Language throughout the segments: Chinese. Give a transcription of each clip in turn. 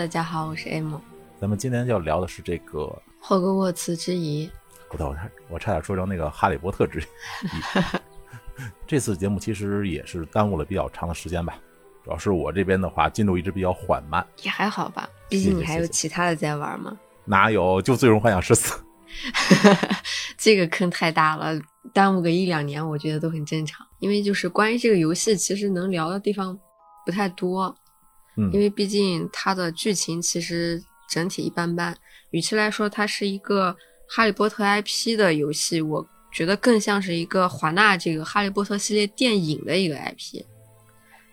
大家好，我是 M。咱们今天要聊的是这个，霍格沃茨之遗，不对，我差我差点说成那个《哈利波特之遗》。这次节目其实也是耽误了比较长的时间吧，主要是我这边的话进度一直比较缓慢。也还好吧，毕竟你还有其他的在玩嘛。哪有就《最终幻想十四》？这个坑太大了，耽误个一两年，我觉得都很正常。因为就是关于这个游戏，其实能聊的地方不太多，嗯，因为毕竟它的剧情其实整体一般般。与其来说，它是一个哈利波特 IP 的游戏，我觉得更像是一个华纳这个哈利波特系列电影的一个 IP。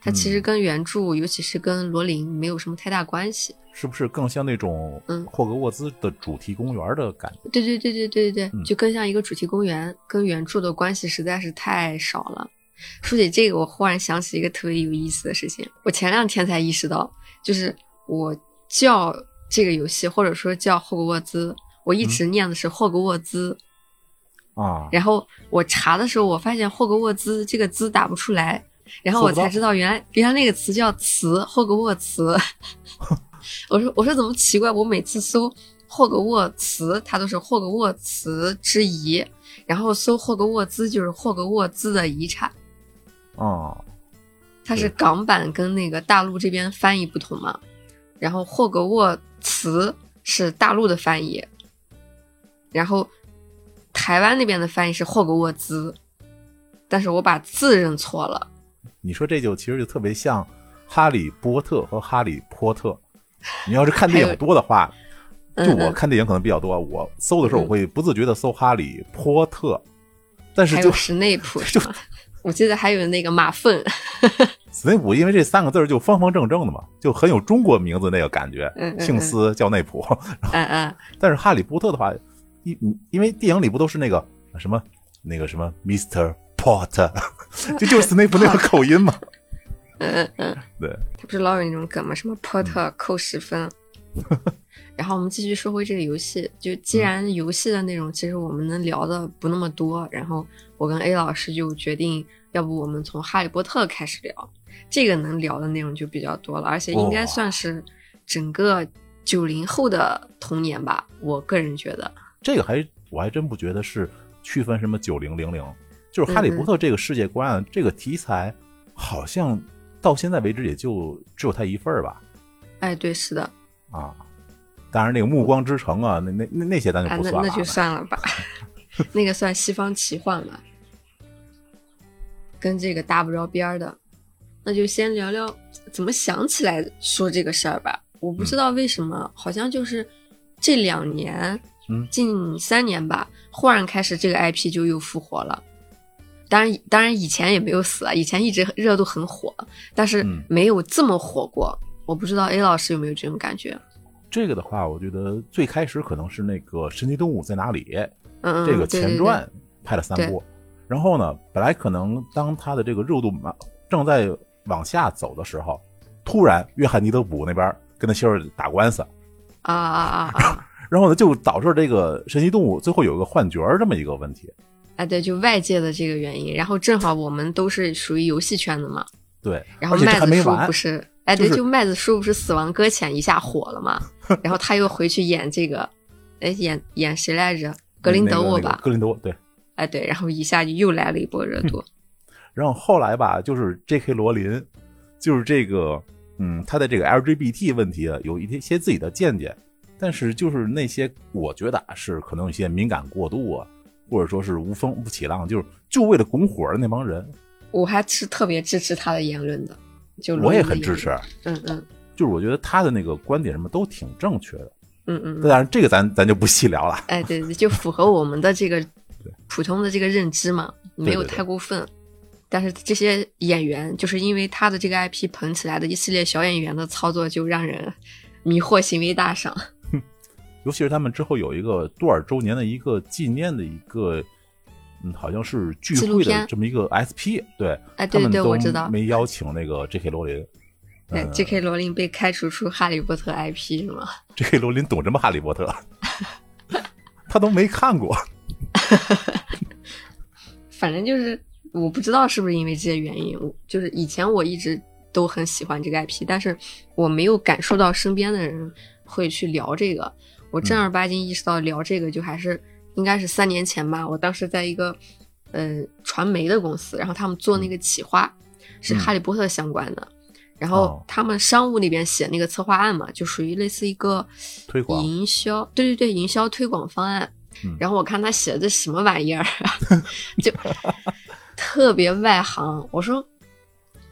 它其实嗯跟原著，尤其是跟罗琳没有什么太大关系。是不是更像那种嗯霍格沃兹的主题公园的感觉？对对对对对对嗯对，就更像一个主题公园，跟原著的关系实在是太少了。说起这个，我忽然想起一个特别有意思的事情。我前两天才意识到，就是我叫这个游戏，或者说叫霍格沃兹，我一直念的是霍格沃兹。啊，然后我查的时候，我发现霍格沃兹这个字打不出来，然后我才知道原来原来那个词叫词，霍格沃茨。我说我说怎么奇怪？我每次搜霍格沃茨，它都是霍格沃茨之遗，然后搜霍格沃兹就是霍格沃兹的遗产。哦，它是港版跟那个大陆这边翻译不同嘛，然后霍格沃茨是大陆的翻译，然后台湾那边的翻译是霍格沃兹，但是我把字认错了。你说这就其实就特别像《哈利波特》和《哈利波特》。你要是看电影多的话，就我看电影可能比较多，我搜的时候嗯我会不自觉的搜《哈利波特》，但是就还有史内普就 是吗？我记得还有那个马粪，斯内普，因为这三个字儿就方方正正的嘛，就很有中国名字那个感觉，嗯嗯姓斯叫内普。嗯嗯，但是《哈利波特》的话，因因为电影里不都是那个什么那个什么 Mr. Potter，就就是斯内普那个口音嘛。嗯嗯嗯，对，他不是老有那种梗吗？什么波特扣十分。然后我们继续说回这个游戏，就既然游戏的内容其实我们能聊的不那么多，然后我跟 A 老师就决定，要不我们从哈利波特开始聊，这个能聊的内容就比较多了，而且应该算是整个九零后的童年吧，我个人觉得。这个还我还真不觉得是区分什么九零零零，就是《哈利波特》这个世界观啊，这个题材好像到现在为止也就只有他一份儿吧。哎，对，是的，啊，当然那个《暮光之城》啊，那那那那些咱就啊，不算了啊。那那就算了吧，那个算西方奇幻吧，跟这个搭不着边儿的。那就先聊聊怎么想起来说这个事儿吧。我不知道为什么，好像就是这两年，嗯近三年吧，忽然开始这个 IP 就又复活了。当然，当然以前也没有死啊，以前一直热度很火，但是嗯没有这么火过。我不知道 A 老师有没有这种感觉？这个的话，我觉得最开始可能是那个《神奇动物在哪里》这个前传拍了三部，然后呢，本来可能当他的这个热度嘛正在往下走的时候，突然约翰尼德普那边跟他媳妇打官司，啊啊啊啊！然后呢，就导致这个神奇动物最后有一个幻觉这么一个问题。哎，对，就外界的这个原因，然后正好我们都是属于游戏圈的嘛，对，然后麦子叔不，是，哎，对，就麦子叔不是《死亡搁浅》一下火了嘛，然后他又回去演这个，哎，演演谁来着？格林德沃那个那个吧？格林德沃对。哎，对，然后一下就又来了一波热度。然后后来吧，就是 J.K. 罗琳，就是这个，嗯，他的这个 LGBT 问题啊，有一些些自己的见解，但是就是那些我觉得啊是可能有些敏感过度啊，或者说是无风不起浪，就是就为了拱火的那帮人，我还是特别支持他的言论的，就我也很支持。嗯嗯就是我觉得他的那个观点什么都挺正确的，嗯嗯，当然这个咱咱就不细聊了。哎，对对，就符合我们的这个普通的这个认知嘛，没有太过分。但是这些演员，就是因为他的这个 IP 捧起来的一系列小演员的操作，就让人迷惑行为大赏。尤其是他们之后有一个多少周年的一个纪念的一个，嗯，好像是聚会的这么一个 SP，对，哎，对对我知道。没邀请那个 J.K. 罗琳。对嗯，J.K. 罗琳被开除出哈利波特 IP 是吗？J.K. 罗琳懂什么哈利波特？他都没看过。反正就是我不知道是不是因为这些原因，我就是以前我一直都很喜欢这个 IP，但是我没有感受到身边的人会去聊这个。我正儿八经意识到聊这个，就还是应该是三年前吧。我当时在一个呃传媒的公司，然后他们做那个企划是哈利波特相关的，然后哦他们商务那边写那个策划案嘛，就属于类似一个推广营销，对对对，营销推广方案。然后我看他写的这什么玩意儿，就特别外行。我说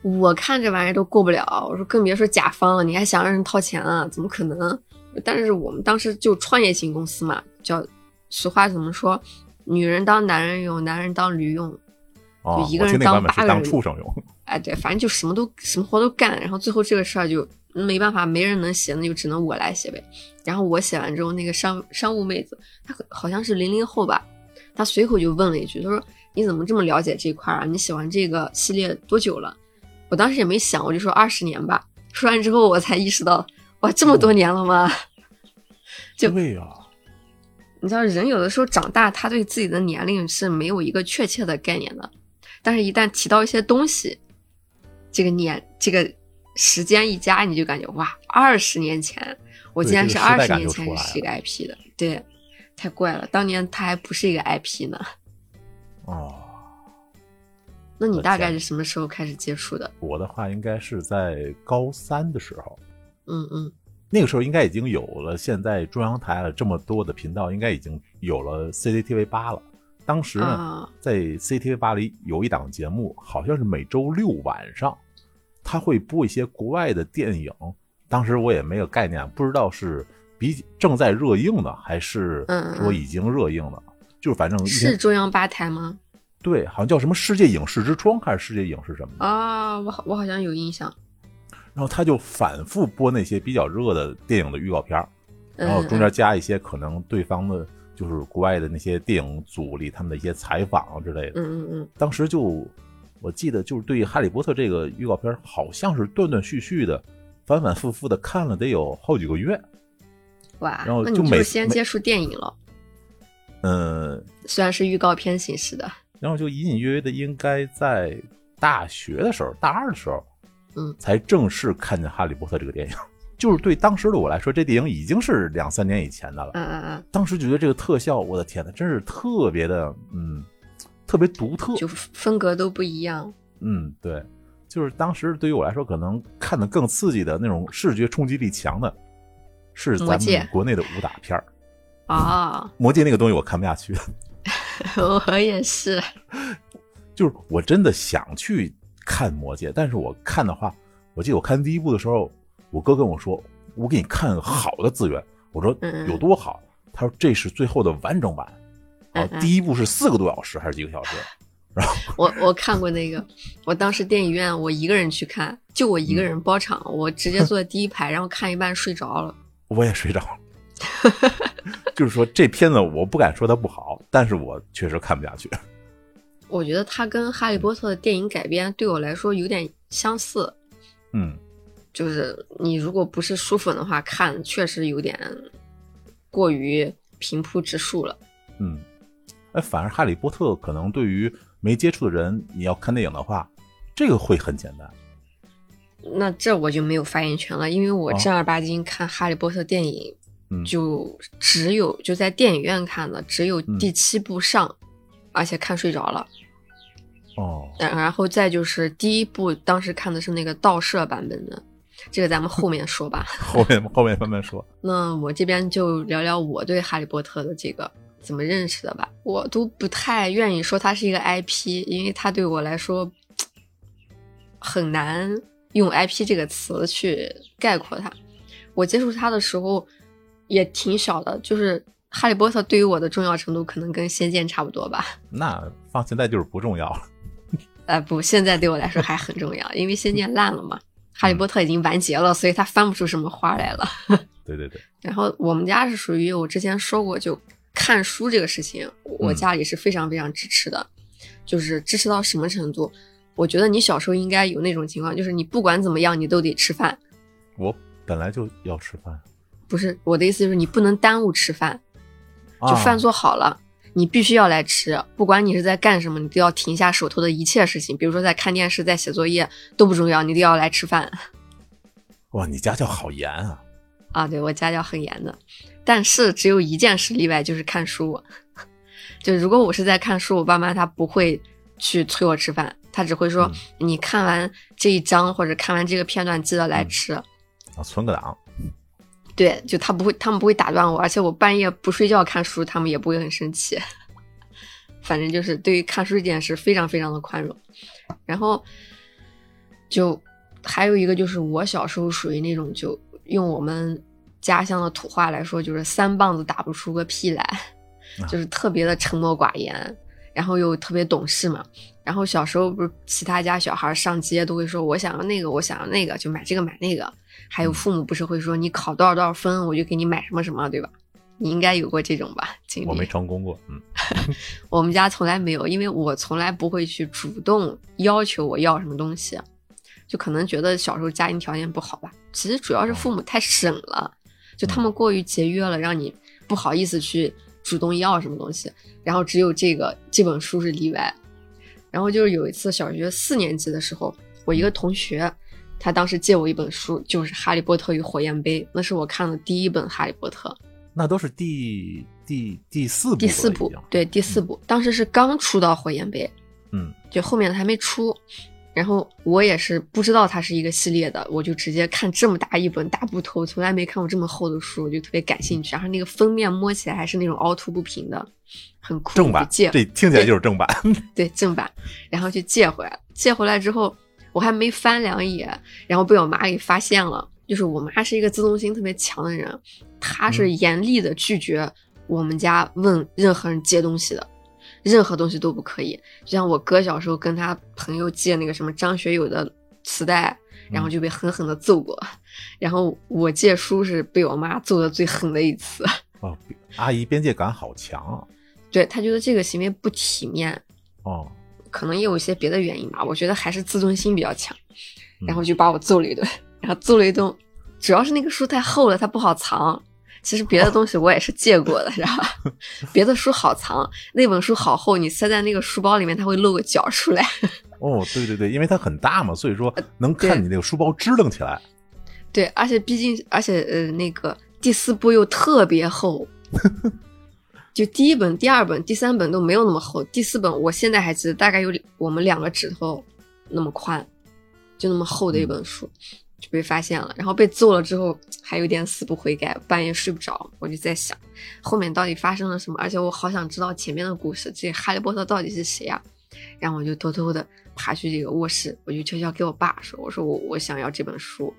我看这玩意儿都过不了，我说更别说甲方了，你还想让人掏钱啊？怎么可能？但是我们当时就创业型公司嘛，叫俗话怎么说？女人当男人用，男人当驴用。哦，就一个人当当八个人畜生用。哎，对，反正就什么都什么活都干，然后最后这个事儿就没办法，没人能写，那就只能我来写呗。然后我写完之后，那个商商务妹子，她好像是零零后吧，她随口就问了一句，她说：“你怎么这么了解这块儿啊？你喜欢这个系列多久了？”我当时也没想，我就说二十年吧。说完之后，我才意识到，哇，这么多年了吗？就对呀、你知道，人有的时候长大，他对自己的年龄是没有一个确切的概念的，但是一旦提到一些东西，这个年这个时间一加，你就感觉哇，二十年前我对竟然是二十年前是一个 IP 的，对，太怪了，当年他还不是一个 IP 呢。哦，那你大概是什么时候开始接触的？我的话应该是在高三的时候，嗯嗯那个时候应该已经有了现在中央台了这么多的频道，应该已经有了 CCTV 八了。当时呢，啊在 CCTV 八里有一档节目，好像是每周六晚上，他会播一些国外的电影。当时我也没有概念，不知道是比正在热映的，还是说已经热映了。就是反正是中央八台吗？对，好像叫什么世界影视之窗还是世界影视什么的。啊，我好我好像有印象。然后他就反复播那些比较热的电影的预告片然后中间加一些可能对方的，就是国外的那些电影组里他们的一些采访啊之类的。嗯嗯嗯当时就我记得就是对《哈利波特》这个预告片，好像是断断续续的、反反复复的看了得有好几个月。哇，然后就就每每先接触电影了，嗯，虽然是预告片形式的。然后就隐隐约约的应该在大学的时候，大二的时候，嗯，才正式看见《哈利波特》这个电影。就是对当时的我来说，这电影已经是两三年以前的了。嗯嗯嗯。当时觉得这个特效，我的天呐，真是特别的，嗯，特别独特。就风格都不一样。嗯，对，就是当时对于我来说，可能看的更刺激的那种视觉冲击力强的，是咱们国内的武打片儿。啊，魔戒那个东西我看不下去，我也是。就是我真的想去看魔戒，但是我看的话，我记得我看第一部的时候，我哥跟我说，我给你看好的资源，我说嗯有多好？他说这是最后的完整版，啊嗯，嗯第一部是四个多小时还是几个小时？然后我我看过那个，我当时电影院我一个人去看，就我一个人包场，我直接坐在第一排，然后看一半睡着了。我也睡着了。就是说这片子我不敢说它不好，但是我确实看不下去。我觉得它跟《哈利波特》的电影改编对我来说有点相似，嗯，就是你如果不是书粉的话，看确实有点过于平铺直述了。嗯，哎，反而《哈利波特》可能对于没接触的人，你要看电影的话，这个会很简单。那这我就没有发言权了，因为我哦正儿八经看《哈利波特》电影，嗯，就只有就在电影院看的，只有嗯第七部上，而且看睡着了。哦，然然后再就是第一部，当时看的是那个盗摄版本的，这个咱们后面说吧。后面后面慢慢说。那我这边就聊聊我对哈利波特的这个怎么认识的吧。我都不太愿意说它是一个 IP，因为它对我来说很难用 IP 这个词去概括它。我接触它的时候也挺小的，就是哈利波特对于我的重要程度可能跟仙剑差不多吧。那放现在就是不重要了。呃，不，现在对我来说还很重要，因为仙剑烂了嘛，哈利波特已经完结了，所以他翻不出什么花来了。对对对，然后我们家是属于我之前说过，就看书这个事情，我嗯家里是非常非常支持的，就是支持到什么程度？我觉得你小时候应该有那种情况，就是你不管怎么样，你都得吃饭。我本来就要吃饭，不是我的意思，就是你不能耽误吃饭，就啊饭做好了，你必须要来吃，不管你是在干什么，你都要停下手头的一切事情，比如说在看电视、在写作业都不重要，你都要来吃饭。哇，你家教好严啊！啊，对我家教很严的，但是只有一件事例外，就是看书。就如果我是在看书，我爸妈他不会去催我吃饭，他只会说你看完这一章或者看完这个片段，记得来吃。啊，存个档。对，就他不会，他们不会打断我，而且我半夜不睡觉看书，他们也不会很生气。反正就是对于看书这件事非常非常的宽容。然后就还有一个就是我小时候属于那种就用我们家乡的土话来说，就是三棒子打不出个屁来，就是特别的沉默寡言，然后又特别懂事嘛。然后小时候不是其他家小孩上街都会说我想要那个，我想要那个，就买这个买那个。还有父母不是会说你考多少多少分，我就给你买什么什么，对吧？你应该有过这种吧经历？我没成功过，嗯，我们家从来没有，因为我从来不会去主动要求我要什么东西，就可能觉得小时候家庭条件不好吧。其实主要是父母太省了，就他们过于节约了，让你不好意思去主动要什么东西。然后只有这个这本书是例外。然后就是有一次小学四年级的时候，我一个同学。他当时借我一本书，就是《哈利波特与火焰杯》，那是我看的第一本《哈利波特》。那都是第第第四部，第四部，对，第四部。当时是刚出到火焰杯，嗯，就后面的还没出。然后我也是不知道它是一个系列的，我就直接看这么大一本大部头，从来没看过这么厚的书，我就特别感兴趣。然后那个封面摸起来还是那种凹凸不平的，很酷。正版，借，这听起来就是正版。对，正版。然后就借回来，借回来之后。我还没翻两眼，然后被我妈给发现了。就是我妈是一个自尊心特别强的人，她是严厉的拒绝我们家问任何人借东西的，任何东西都不可以。就像我哥小时候跟他朋友借那个什么张学友的磁带，然后就被狠狠的揍过。然后我借书是被我妈揍的最狠的一次。哦，阿姨边界感好强啊！对她觉得这个行为不体面。哦。可能也有一些别的原因吧，我觉得还是自尊心比较强，然后就把我揍了一顿，然后揍了一顿，主要是那个书太厚了，它不好藏。其实别的东西我也是借过的，是吧？别的书好藏，那本书好厚，你塞在那个书包里面，它会露个角出来。哦，对对对，因为它很大嘛，所以说能看你那个书包支棱起来。对，而且毕竟，而且呃，那个第四部又特别厚。就第一本、第二本、第三本都没有那么厚，第四本我现在还记得，大概有我们两个指头那么宽，就那么厚的一本书，就被发现了，然后被揍了之后还有点死不悔改，半夜睡不着，我就在想后面到底发生了什么，而且我好想知道前面的故事，这哈利波特到底是谁啊？然后我就偷偷的爬去这个卧室，我就悄悄给我爸说，我说我我想要这本书，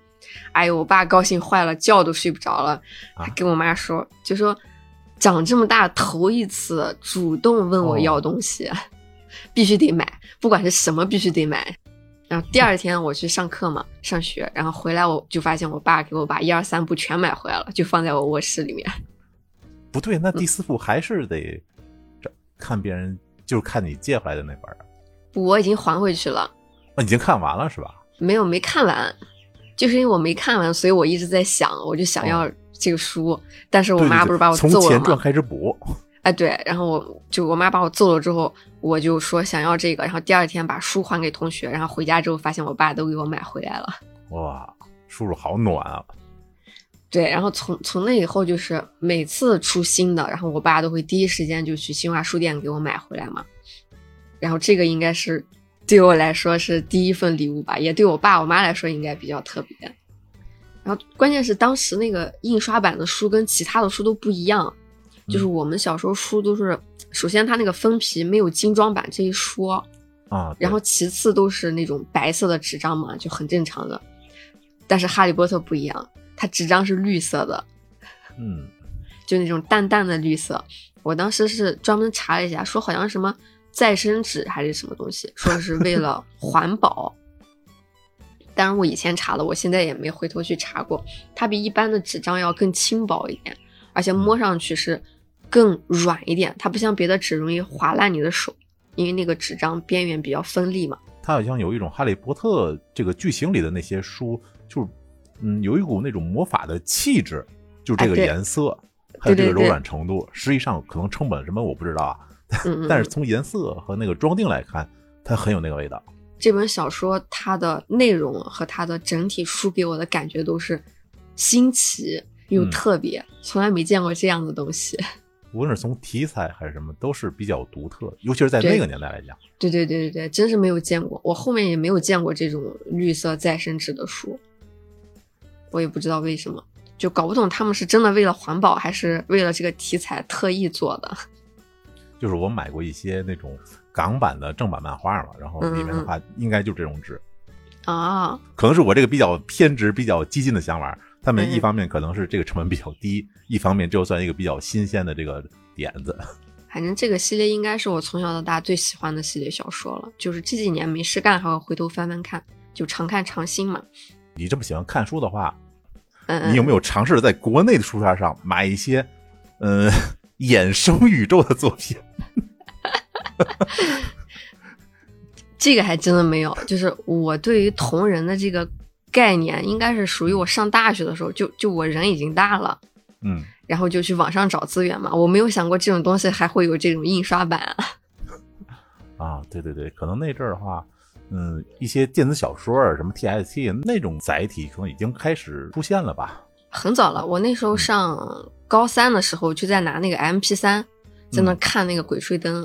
哎呦，我爸高兴坏了，觉都睡不着了，还跟我妈说，就说。长这么大头一次主动问我要东西，必须得买，不管是什么必须得买。然后第二天我去上课嘛，上学，然后回来我就发现我爸给我把一二三部全买回来了，就放在我卧室里面。不对，那第四部还是得看别人，就是看你借回来的那本。不，我已经还回去了。那已经看完了是吧？没有，没看完，就是因为我没看完，所以我一直在想，我就想要。这个书，但是我妈不是把我揍了吗？从前传开始补。哎，对，然后我就我妈把我揍了之后，我就说想要这个，然后第二天把书还给同学，然后回家之后发现我爸都给我买回来了。哇，叔叔好暖啊！对，然后从从那以后就是每次出新的，然后我爸都会第一时间就去新华书店给我买回来嘛。然后这个应该是对我来说是第一份礼物吧，也对我爸我妈来说应该比较特别。然后关键是当时那个印刷版的书跟其他的书都不一样，就是我们小时候书都是，首先它那个封皮没有精装版这一说啊，然后其次都是那种白色的纸张嘛，就很正常的。但是哈利波特不一样，它纸张是绿色的，嗯，就那种淡淡的绿色。我当时是专门查了一下，说好像什么再生纸还是什么东西，说是为了 环保。当然，我以前查了，我现在也没回头去查过。它比一般的纸张要更轻薄一点，而且摸上去是更软一点。它不像别的纸容易划烂你的手，因为那个纸张边缘比较锋利嘛。它好像有一种《哈利波特》这个剧情里的那些书，就是嗯，有一股那种魔法的气质，就这个颜色。还有这个柔对对对软程度，实际上可能成本什么我不知道啊，嗯嗯，但是从颜色和那个装订来看，它很有那个味道。这本小说它的内容和它的整体书给我的感觉都是新奇又嗯特别，从来没见过这样的东西。无论是从题材还是什么，都是比较独特，尤其是在那个年代来讲。对对对对对，真是没有见过，我后面也没有见过这种绿色再生纸的书，我也不知道为什么，就搞不懂他们是真的为了环保，还是为了这个题材特意做的。就是我买过一些那种港版的正版漫画嘛，然后里面的话应该就这种纸，啊，可能是我这个比较偏执、比较激进的想法。他们嗯一方面可能是这个成本比较低，一方面就算一个比较新鲜的这个点子。反正这个系列应该是我从小到大最喜欢的系列小说了，就是这几年没事干还会回头翻翻看，就常看常新嘛。你这么喜欢看书的话，嗯嗯，你有没有尝试在国内的书摊上买一些，呃，衍生宇宙的作品？这个还真的没有，就是我对于同人的这个概念，应该是属于我上大学的时候，就就我人已经大了，嗯，然后就去网上找资源嘛。我没有想过这种东西还会有这种印刷版。啊，对对对，可能那阵儿的话，嗯，一些电子小说啊，什么 TST 那种载体，可能已经开始出现了吧？很早了，我那时候上高三的时候就在拿那个 MP 三，在那看那个《鬼吹灯》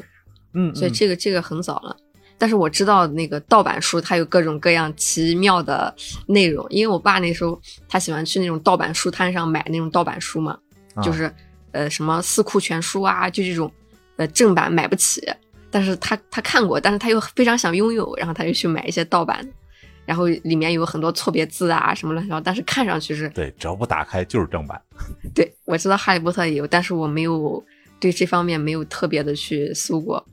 嗯，所以嗯这个这个很早了。但是我知道那个盗版书它有各种各样奇妙的内容，因为我爸那时候他喜欢去那种盗版书摊上买那种盗版书嘛，啊就是呃什么四库全书啊，就这种呃正版买不起，但是他他看过，但是他又非常想拥有，然后他就去买一些盗版，然后里面有很多错别字啊什么乱七八糟，但是看上去是对，只要不打开就是正版。对我知道哈利波特也有，但是我没有对这方面没有特别的去搜过，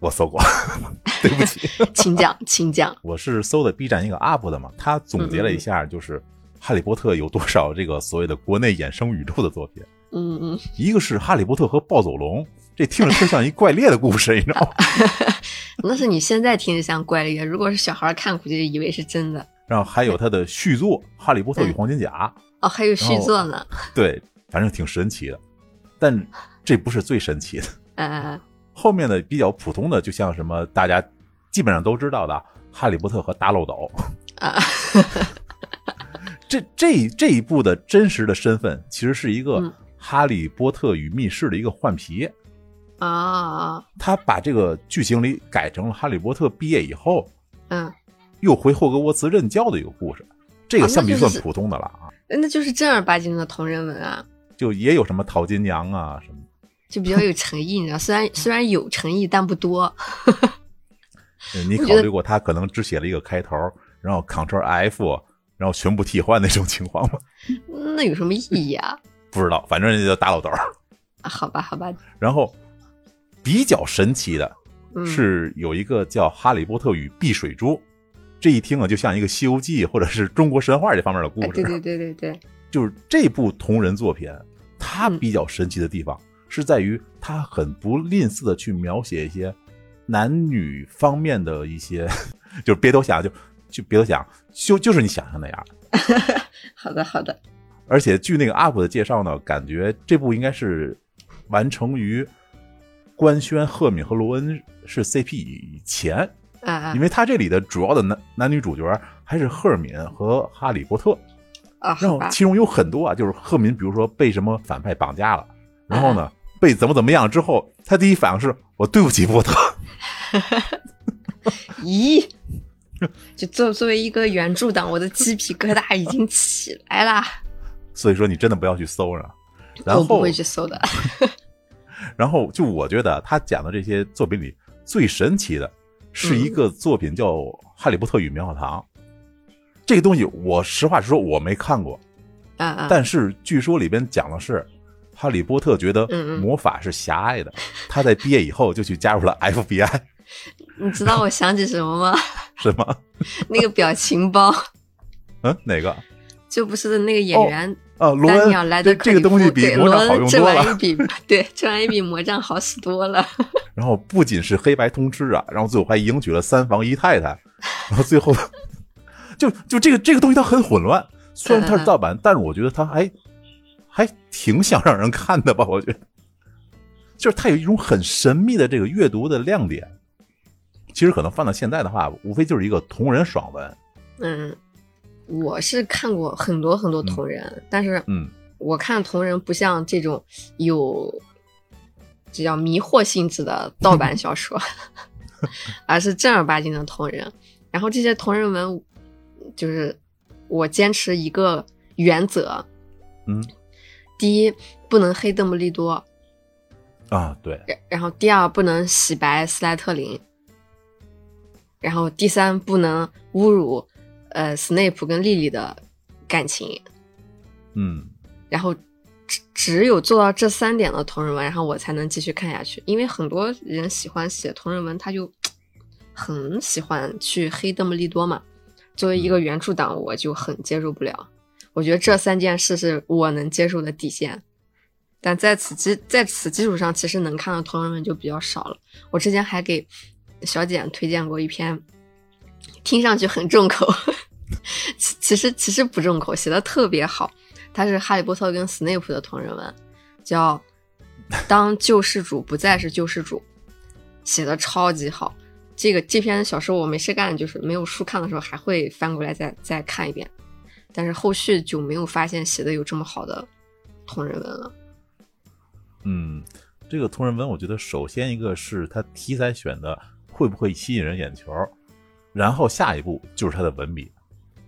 我搜过，对不起，请讲请讲，我是搜的 B 站一个 UP 的嘛，他总结了一下，就是《哈利波特》有多少这个所谓的国内衍生宇宙的作品。嗯嗯。一个是《哈利波特和暴走龙》，这听着特像一怪猎的故事，你知道吗？那是你现在听着像怪猎，如果是小孩看，估计以为是真的。然后还有他的续作《哈利波特与黄金甲》，哦，还有续作呢。对，反正挺神奇的。但这不是最神奇的，呃，后面的比较普通的，就像什么大家基本上都知道的《哈利波特和大漏斗》啊，这这这一部的真实的身份，其实是一个嗯《哈利波特与密室》的一个换皮。啊，他把这个剧情里改成了哈利波特毕业以后嗯，又回霍格沃茨任教的一个故事，这个算不算普通的了啊？那就是正儿八经的同人文啊，就也有什么淘金娘啊什么，就比较有诚意，你知道，虽然虽然有诚意，但不多。呃你考虑过他可能只写了一个开头，然后 Ctrl F，然后全部替换那种情况吗？那有什么意义啊？不知道，反正人家叫大漏斗。啊好吧，好吧，然后比较神奇的嗯，是有一个叫《哈利波特与碧水珠》，这一听啊，就像一个《西游记》或者是中国神话这方面的故哎，事。对对对对对，就是这部同人作品，它嗯比较神奇的地方、是在于它很不吝啬的去描写一些男女方面的一些，就是别多想，就就别多想，就就是你想象那样。好的好的，而且据那个 UP 的介绍呢，感觉这部应该是完成于官宣赫敏和罗恩是 CP 以前，啊啊因为他这里的主要的男男女主角还是赫敏和哈利波特。啊，然后，其中有很多啊，就是赫敏，比如说被什么反派绑架了，然后呢被怎么怎么样之后，他第一反应是我对不起波特，咦，就作作为一个原著党，我的鸡皮疙瘩已经起来了。所以说你真的不要去搜了。然我不后会去搜的。然后就我觉得他讲的这些作品里最神奇的是一个作品叫《哈利波特与棉花糖》。这个东西我实话实说我没看过，啊啊，但是据说里边讲的是，哈利波特觉得魔法是狭隘的，他在毕业以后就去加入了 FBI，你知道我想起什么吗？什么？那个表情包，嗯，哪个？就不是那个演员啊，罗恩，这这个东西 比魔杖好用多了。玩意比对这玩意比魔杖好使多了。然后不仅是黑白通吃啊，然后最后还迎娶了三房姨太太，然后最后就就这个这个东西它很混乱。虽然它是盗版，但是我觉得它还还挺想让人看的吧？我觉得，就是它有一种很神秘的这个阅读的亮点。其实可能放到现在的话，无非就是一个同人爽文。嗯，我是看过很多很多同人，但是嗯。我看同人不像这种有这叫迷惑性质的盗版小说，而是正儿八经的同人。然后这些同人文，就是我坚持一个原则：嗯。第一，不能黑邓布利多；啊，对，然然后第二，不能洗白斯莱特林；然后第三，不能侮辱呃斯内普跟莉莉的感情。嗯然后只只有做到这三点的同人文，然后我才能继续看下去。因为很多人喜欢写同人文，他就很喜欢去黑邓布利多嘛。作为一个原著党，我就很接受不了。我觉得这三件事是我能接受的底线。但在此基在此基础上，其实能看到同人文就比较少了。我之前还给小简推荐过一篇，听上去很重口，其其实其实不重口，写的特别好。它是哈利波特跟斯内普的同人文，叫《当救世主不再是救世主》，写的超级好。这个这篇小说我没事干，就是没有书看的时候还会翻过来再再看一遍，但是后续就没有发现写的有这么好的同人文了。嗯，这个同人文，我觉得首先一个是它题材选的会不会吸引人眼球，然后下一步就是它的文笔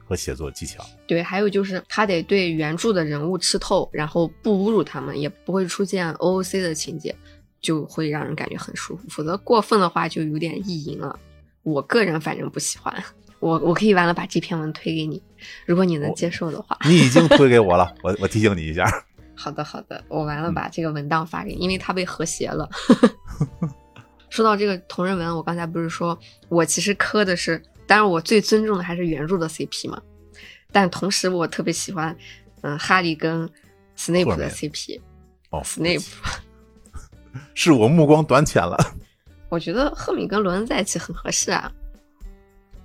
和写作技巧。对，还有就是他得对原著的人物吃透，然后不侮辱他们，也不会出现 OOC 的情节，就会让人感觉很舒服。否则过分的话就有点意淫了。我个人反正不喜欢。我我可以完了把这篇文推给你，如果你能接受的话。你已经推给我了，我我提醒你一下。好的好的，我完了把这个文档发给你，因为它被和谐了。说到这个同人文，我刚才不是说我其实磕的是，当然我最尊重的还是原著的 CP 嘛，但同时我特别喜欢，嗯，哈利跟斯内普的 CP。哦，斯内普，是我目光短浅了。我觉得赫敏跟罗恩在一起很合适啊，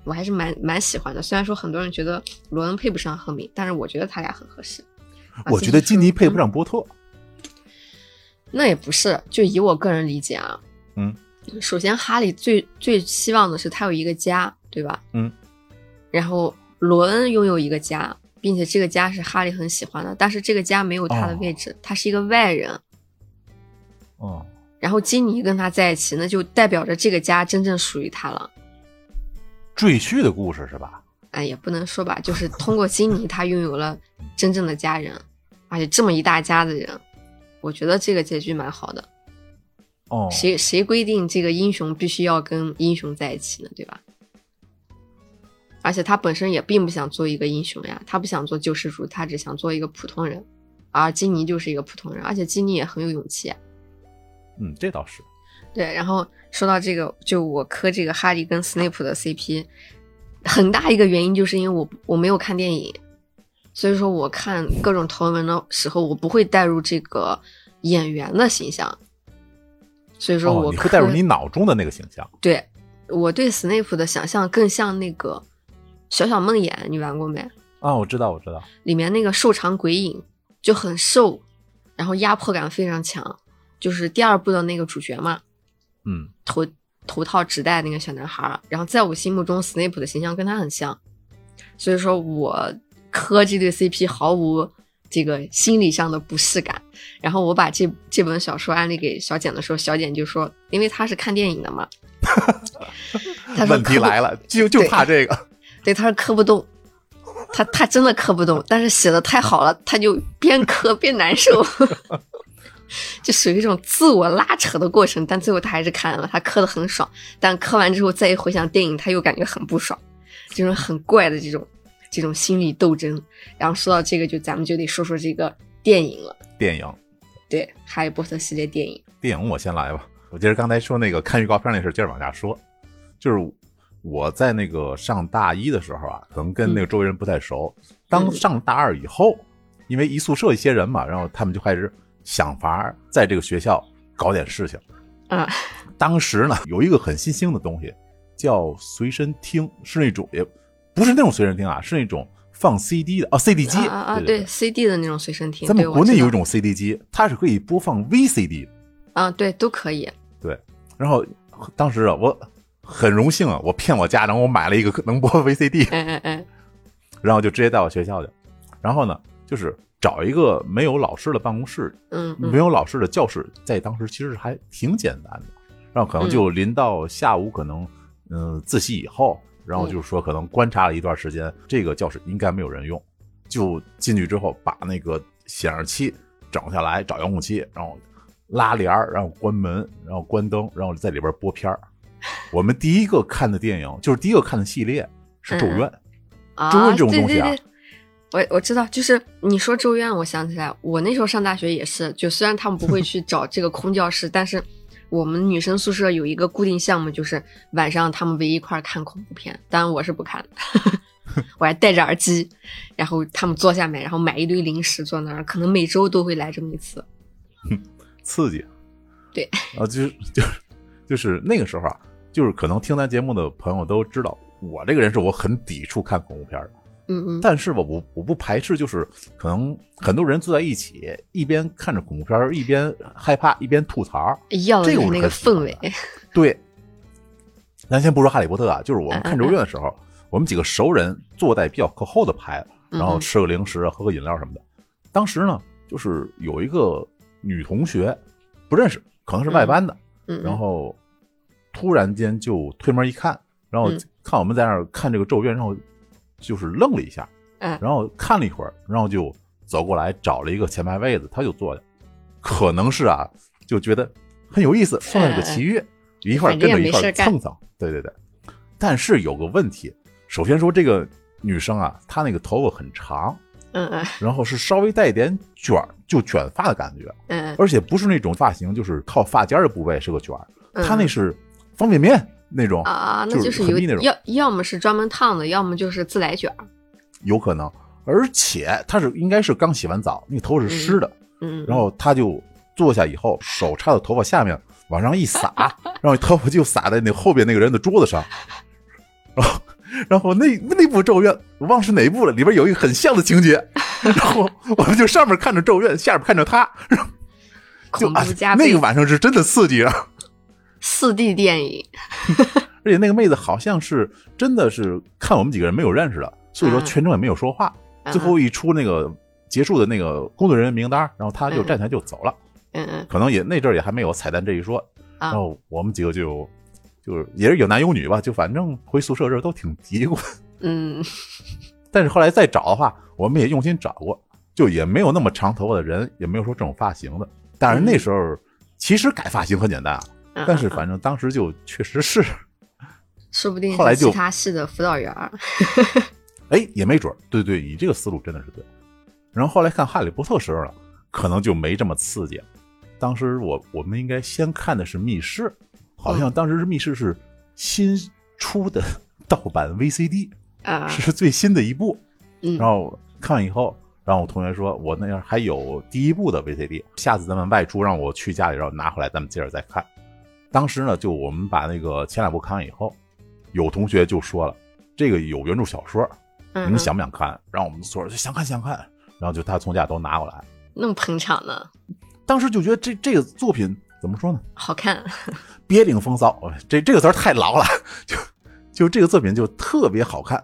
我还是蛮蛮喜欢的。虽然说很多人觉得罗恩配不上赫敏，但是我觉得他俩很合适。我觉得金妮配不上波特。那也不是，就以我个人理解啊，嗯，首先哈利最最希望的是他有一个家，对吧？嗯，然后罗恩拥有一个家，并且这个家是哈利很喜欢的，但是这个家没有他的位置，他是一个外人。哦，然后金妮跟他在一起，那就代表着这个家真正属于他了。赘婿的故事是吧？哎，也不能说吧，就是通过金妮，他拥有了真正的家人，而且这么一大家子人，我觉得这个结局蛮好的。哦，谁谁规定这个英雄必须要跟英雄在一起呢？对吧？而且他本身也并不想做一个英雄呀，他不想做救世主，他只想做一个普通人。而金妮就是一个普通人，而且金妮也很有勇气。嗯，这倒是。对，然后说到这个，就我磕这个哈利跟斯内普的 CP，很大一个原因就是因为我我没有看电影，所以说我看各种同文的时候，我不会带入这个演员的形象，所以说我、哦、你会带入你脑中的那个形象。对，我对斯内普的想象更像那个小小梦魇，你玩过没？啊、哦，我知道，我知道，里面那个瘦长鬼影就很瘦，然后压迫感非常强，就是第二部的那个主角嘛。嗯，头头套纸袋那个小男孩，然后在我心目中，斯内普的形象跟他很像，所以说我磕这对 CP 毫无这个心理上的不适感。然后我把这这本小说安利给小简的时候，小简就说，因为他是看电影的嘛，问题来了，就就怕这个，对，他是磕不动，他他真的磕不动，但是写的太好了，他就边磕边难受。就属于一种自我拉扯的过程，但最后他还是看了，他磕的很爽。但磕完之后再一回想电影，他又感觉很不爽，这种很怪的这种这种心理斗争。然后说到这个，就咱们就得说说这个电影了。电影，对，哈利波特系列电影。电影我先来吧。我接着刚才说那个看预告片那事，接着往下说。就是我在那个上大一的时候啊，可能跟那个周围人不太熟。当上大二以后，因为一宿舍一些人嘛，然后他们就开始。想法在这个学校搞点事情，啊，当时呢有一个很新兴的东西，叫随身听，是那种也不是那种随身听啊，是那种放 CD 的哦，CD 机啊啊啊，对对 CD 的那种随身听，咱们国内有一种 CD 机，它是可以播放 VCD 的。啊，对，都可以。对，然后当时啊，我很荣幸啊，我骗我家长，我买了一个 能播 VCD，然后就直接带我学校去。然后呢，就是找一个没有老师的办公室，嗯嗯没有老师的教室，在当时其实还挺简单的。然后可能就临到下午，可能嗯、呃自习以后，然后就是说可能观察了一段时间，这个教室应该没有人用，就进去之后把那个显示器整下来，找遥控器，然后拉帘儿，然后关门，然后关灯，然后在里边播片儿。我们第一个看的电影就是第一个看的系列是《咒怨》，啊，咒怨这种东西啊对对对我我知道，就是你说咒怨，我想起来，我那时候上大学也是，就虽然他们不会 去找这个空教室，但是我们女生宿舍有一个固定项目，就是晚上他们围一块看恐怖片，当然我是不看的，我还戴着耳机，然后他们坐下面，然后买一堆零食坐那儿，可能每周都会来这么一次。刺激。对，啊，就是就是就是那个时候啊，就是可能听咱节目的朋友都知道，我这个人是我很抵触看恐怖片的。嗯嗯，但是吧，我我不排斥，就是可能很多人坐在一起，一边看着恐怖片儿，一边害怕，一边吐槽。要的是那个这个我是很喜欢氛围。对，咱先不说哈利波特啊，就是我们看咒怨的时候，我们几个熟人坐在比较靠后的排，嗯然后吃个零食，喝个饮料什么的。当时呢，就是有一个女同学不认识，可能是外班的，然后突然间就推门一看，然后嗯。看我们在那儿看这个咒怨，然后就是愣了一下，嗯。然后看了一会儿，然后就走过来找了一个前排位子，他就坐下，可能是啊，就觉得很有意思，碰到这个奇遇，一块儿跟着一块儿蹭蹭，对对对。但是有个问题，首先说这个女生啊，她那个头发很长，嗯嗯。然后是稍微带一点卷儿，就卷发的感觉，嗯，而且不是那种发型，就是靠发尖儿的部位是个卷儿，嗯她那是方便面那种，啊，那就就是有那种要要么是专门烫的，要么就是自来卷儿。有可能，而且他是应该是刚洗完澡，那个头是湿的，嗯，然后他就坐下以后，手插到头发下面往上一撒，然后头发就撒在那后边那个人的桌子上，然后然后那那部咒怨我忘是哪一部了，里边有一个很像的情节，然后我们就上面看着咒怨，下面看着他，然后就恐啊怖加倍。那个晚上是真的刺激啊！四 D 电影，而且那个妹子好像是真的是看我们几个人没有认识的，所以说嗯全程也没有说话。最后一出那个结束的那个工作人员名单，然后她就嗯站起来就走了。嗯嗯可能也那阵儿也还没有彩蛋这一说，啊然后我们几个就就是也是有男有女吧，就反正回宿舍这都挺嘀咕。嗯 但是后来再找的话，我们也用心找过，就也没有那么长头发的人，也没有说这种发型的。但是那时候其实改发型很简单啊，嗯，但是嗯反正当时就确实是，说不定后来就其他系的辅导员儿。哎，也没准儿。对对，你这个思路真的是对。然后后来看《哈利波特》时候呢，可能就没这么刺激了。当时我我们应该先看的是《密室》，好像当时是《密室》是新出的 盗版 VCD，啊，是最新的一部。嗯然后看完以后，然后我同学说，我那样还有第一部的 VCD，下次咱们外出让我去家里，然后拿回来，咱们接着再看。当时呢，就我们把那个前两部看完以后，有同学就说了，这个有原著小说，嗯你们想不想看？然后我们所有人就想看想看，然后就他从家都拿过来。那么捧场呢？当时就觉得这这个作品怎么说呢？好看，别领风骚，这这个词儿太牢了，就就这个作品就特别好看。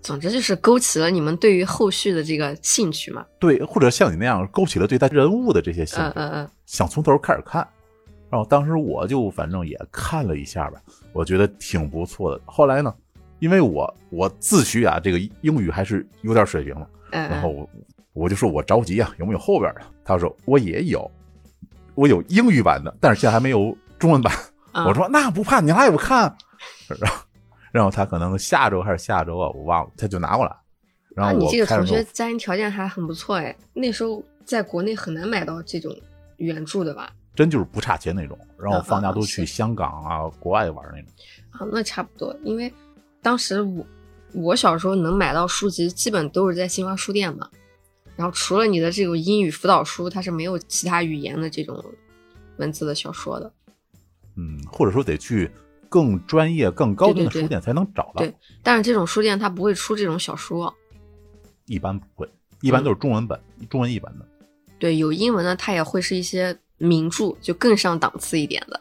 总之就是勾起了你们对于后续的这个兴趣嘛。对，或者像你那样勾起了对他人物的这些兴趣，嗯嗯嗯想从头开始看。然后当时我就反正也看了一下吧，我觉得挺不错的。后来呢，因为我我自诩啊，这个英语还是有点水平的，嗯嗯，然后我我就说我着急啊，有没有后边的？他说我也有，我有英语版的，但是现在还没有中文版。嗯我说那不怕，你来我看。然后然后他可能下周还是下周啊，我忘了，他就拿过来。然啊，后我你这个同学家庭条件还很不错哎，那时候在国内很难买到这种原著的吧？真就是不差钱那种，然后放假都去香港啊、国外玩那种。啊，那差不多，因为当时我我小时候能买到书籍，基本都是在新华书店嘛。然后除了你的这种英语辅导书，它是没有其他语言的这种文字的小说的。嗯，或者说得去更专业、更高端的书店才能找到。对但是这种书店它不会出这种小说，一般不会，一般都是中文本，中文译本的。对，有英文的它也会是一些名著，就更上档次一点的。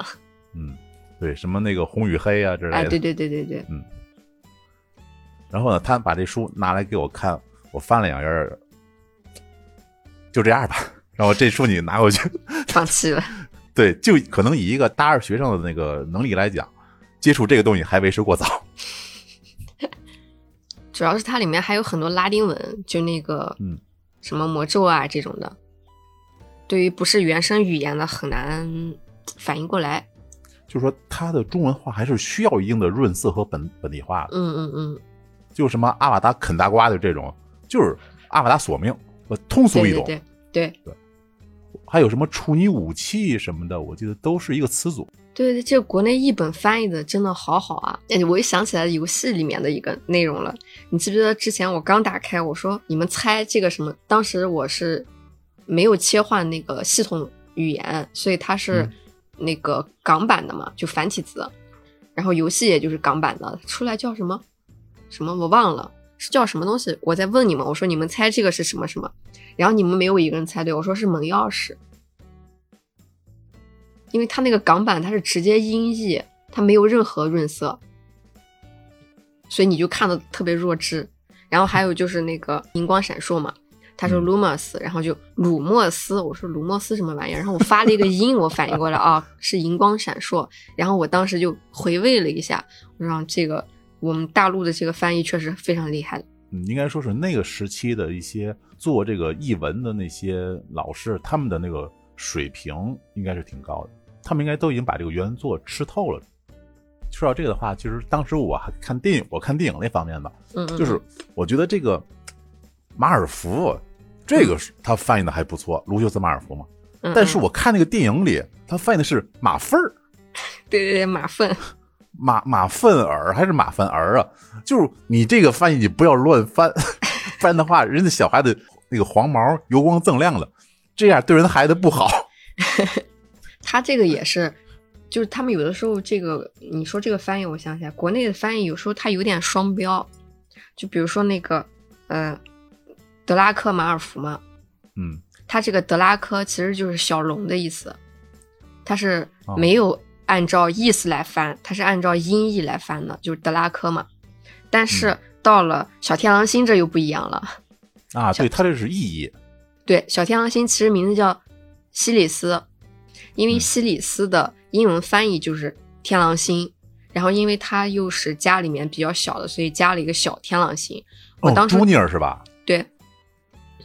嗯，对，什么那个《红与黑》啊之类的。哎，对对对对对。嗯。然后呢，他把这书拿来给我看，我翻了两页，就这样吧。然后这书你拿回去，放弃了。对，就可能以一个大二学生的那个能力来讲，接触这个东西还为时过早。主要是它里面还有很多拉丁文，就那个嗯，什么魔咒啊这种的，对于不是原生语言的很难反应过来。就是说，它的中文化还是需要一定的润色和本本地化的。嗯嗯嗯。就什么阿瓦达啃大瓜的这种，就是阿瓦达索命，通俗易懂。对对对。还有什么处女武器什么的，我记得都是一个词组。对对，这国内译本翻译的真的好好啊！哎，我又想起来游戏里面的一个内容了。你记不记得之前我刚打开，我说你们猜这个什么？当时我是没有切换那个系统语言，所以它是那个港版的嘛，就繁体字。然后游戏也就是港版的，出来叫什么什么我忘了，是叫什么东西？我在问你们，我说你们猜这个是什么什么？然后你们没有一个人猜对，我说是门钥匙，因为它那个港版它是直接音译，它没有任何润色，所以你就看的特别弱智。然后还有就是那个荧光闪烁嘛，他说 lumos，然后就鲁莫斯，我说鲁莫斯什么玩意儿？然后我发了一个音，我反应过来啊，是荧光闪烁。然后我当时就回味了一下，我说这个我们大陆的这个翻译确实非常厉害。嗯，应该说是那个时期的一些做这个译文的那些老师，他们的那个水平应该是挺高的，他们应该都已经把这个原作吃透了。说到这个的话，其实当时我还看电影，我看电影那方面吧，嗯，就是我觉得这个马尔福，这个是他翻译的还不错，卢修斯马尔福嘛。但是我看那个电影里，他翻译的是马粪儿。对对对，马粪。马马粪儿还是马粪儿啊？就是你这个翻译，你不要乱翻，不然的话，人家小孩子那个黄毛油光锃亮的，这样对人孩子不好。他这个也是。就是他们有的时候，这个你说这个翻译，我想起来，国内的翻译有时候他有点双标。就比如说那个，呃，德拉克马尔福嘛，嗯，他这个德拉科其实就是小龙的意思，他是没有按照意思来翻，他是按照音译来翻的，就是德拉科嘛。但是到了小天狼星这又不一样了。啊，对，他这是意译。对，小天狼星其实名字叫西里斯，因为西里斯的。英文翻译就是天狼星，然后因为他又是家里面比较小的，所以加了一个小天狼星。我当时朱尼尔是吧？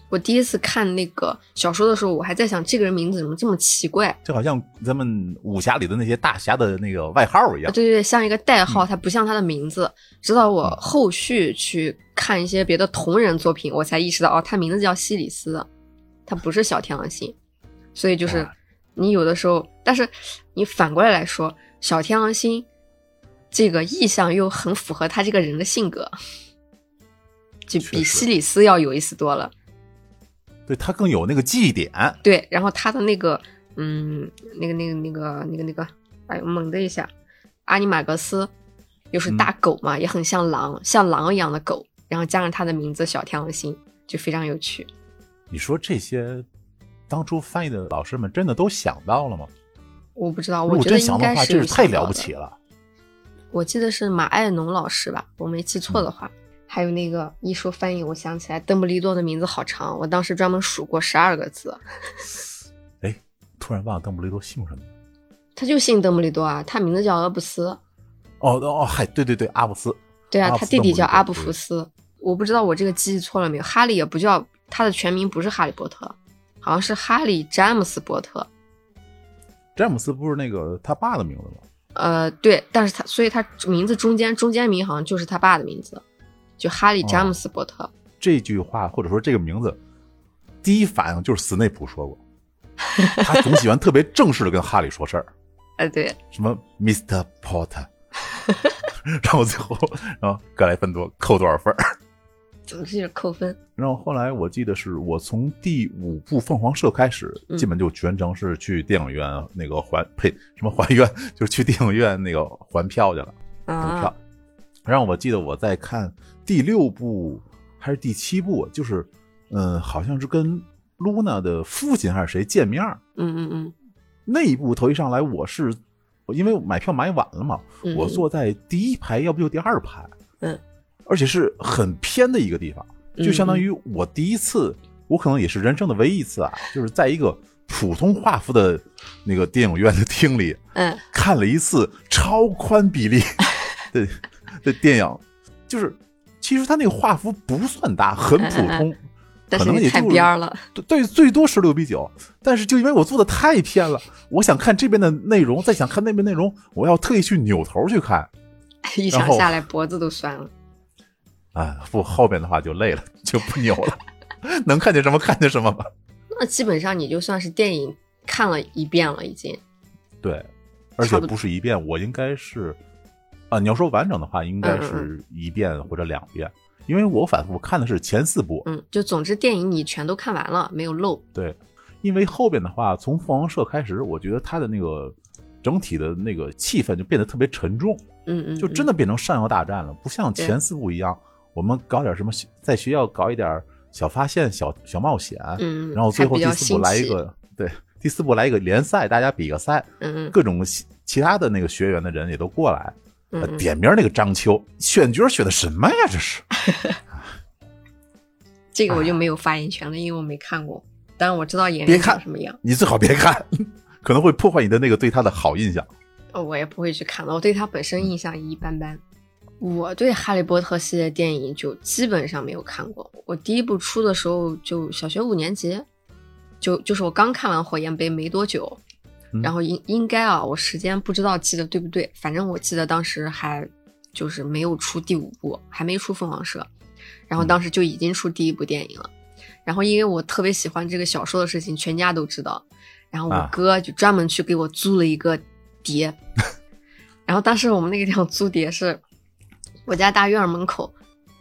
对，我第一次看那个小说的时候，我还在想这个人名字怎么这么奇怪，就好像咱们武侠里的那些大侠的那个外号一样。对对对，像一个代号，它不像他的名字。直到我后续去看一些别的同人作品，我才意识到哦，他名字叫西里斯，他不是小天狼星，所以就是。你有的时候，但是你反过来来说，小天狼星这个意象又很符合他这个人的性格，就比西里斯要有意思多了。对他更有那个记忆点。对，然后他的那个，嗯，那个、那个、那个、那个、那个，哎呦，猛的一下，阿尼玛格斯又是大狗嘛，也很像狼，像狼一样的狗，然后加上他的名字小天狼星，就非常有趣。你说这些。当初翻译的老师们真的都想到了吗？我不知道，我觉得应该是真太了不起了。我记得是马爱农老师吧，我没记错的话。还有那个一说翻译，我想起来邓布利多的名字好长，我当时专门数过十二个字。哎，突然忘了邓布利多姓什么？他就姓邓布利多啊，他名字叫阿布斯。哦哦，嗨，对对对，阿布斯。对啊，他弟弟叫阿布福斯。我不知道我这个记忆错了没有？哈利也不叫他的全名，不是哈利波特。好像是哈利詹姆斯波特，詹姆斯不是那个他爸的名字吗？呃，对，但是他所以他名字中间中间名好像就是他爸的名字，就哈利詹姆斯波特。这句话或者说这个名字，第一反应就是斯内普说过，他总喜欢特别正式的跟哈利说事儿。哎，对，什么 Mr. Potter，然后最后然后格莱芬多扣多少分儿？总是扣分。然后后来我记得是我从第五部《凤凰社》开始，基本就全程是去电影院那个还呸什么还愿，就是去电影院那个还票去了，补票。然后我记得我在看第六部还是第七部，就是嗯，好像是跟露娜的父亲还是谁见面儿。嗯嗯嗯。那一部头一上来，我是因为买票买晚了嘛，嗯，我坐在第一排，要不就第二排，嗯，而且是很偏的一个地方，就相当嗯。于我第一次，我可能也是人生的唯一一次啊，就是在一个普通画幅的那个电影院的厅里嗯。看了一次超宽比例的 的电影，就是其实它那个画幅不算大，很普通。可但是你太能也就边了，对对，最多十六比九，但是就因为我做的太偏了，我想看这边的内容，再想看那边内容，我要特意去扭头去看。一场下来脖子都酸了。啊，不后边的话就累了，就不扭了，能看见什么看见什么吧。那基本上你就算是电影看了一遍了，已经。对，而且不是一遍，我应该是啊，你要说完整的话，应该嗯是一遍或者两遍，因为我反复看的是前四部，嗯，就总之电影你全都看完了，没有漏。对，因为后边的话，从凤凰社开始，我觉得它的那个整体的那个气氛就变得特别沉重。嗯嗯，就真的的变成上校大战了，不像前四部一样，我们搞点什么在学校搞一点小发现、小小冒险，嗯，然后最后第四部来一个对，第四部来一个联赛，大家比个赛，嗯嗯各种其其他的那个学员的人也都过来，呃点名那个章丘选角选的什么呀？这是 这个我就没有发言权了，因为我没看过，但是我知道演员别看长什么样，你最好别看，可能会破坏你的那个对他的好印象。哦我也不会去看了。我对他本身印象一般般。我对《哈利波特》系列电影就基本上没有看过。我第一部出的时候就小学五年级，就就是我刚看完《火焰杯》没多久，嗯然后应应该啊，我时间不知道记得对不对，反正我记得当时还就是没有出第五部，还没出凤凰社，然后当时就已经出第一部电影了。然后因为我特别喜欢这个小说的事情，全家都知道，然后我啊。哥就专门去给我租了一个碟，然后当时我们那个地方租碟是我家大院门口，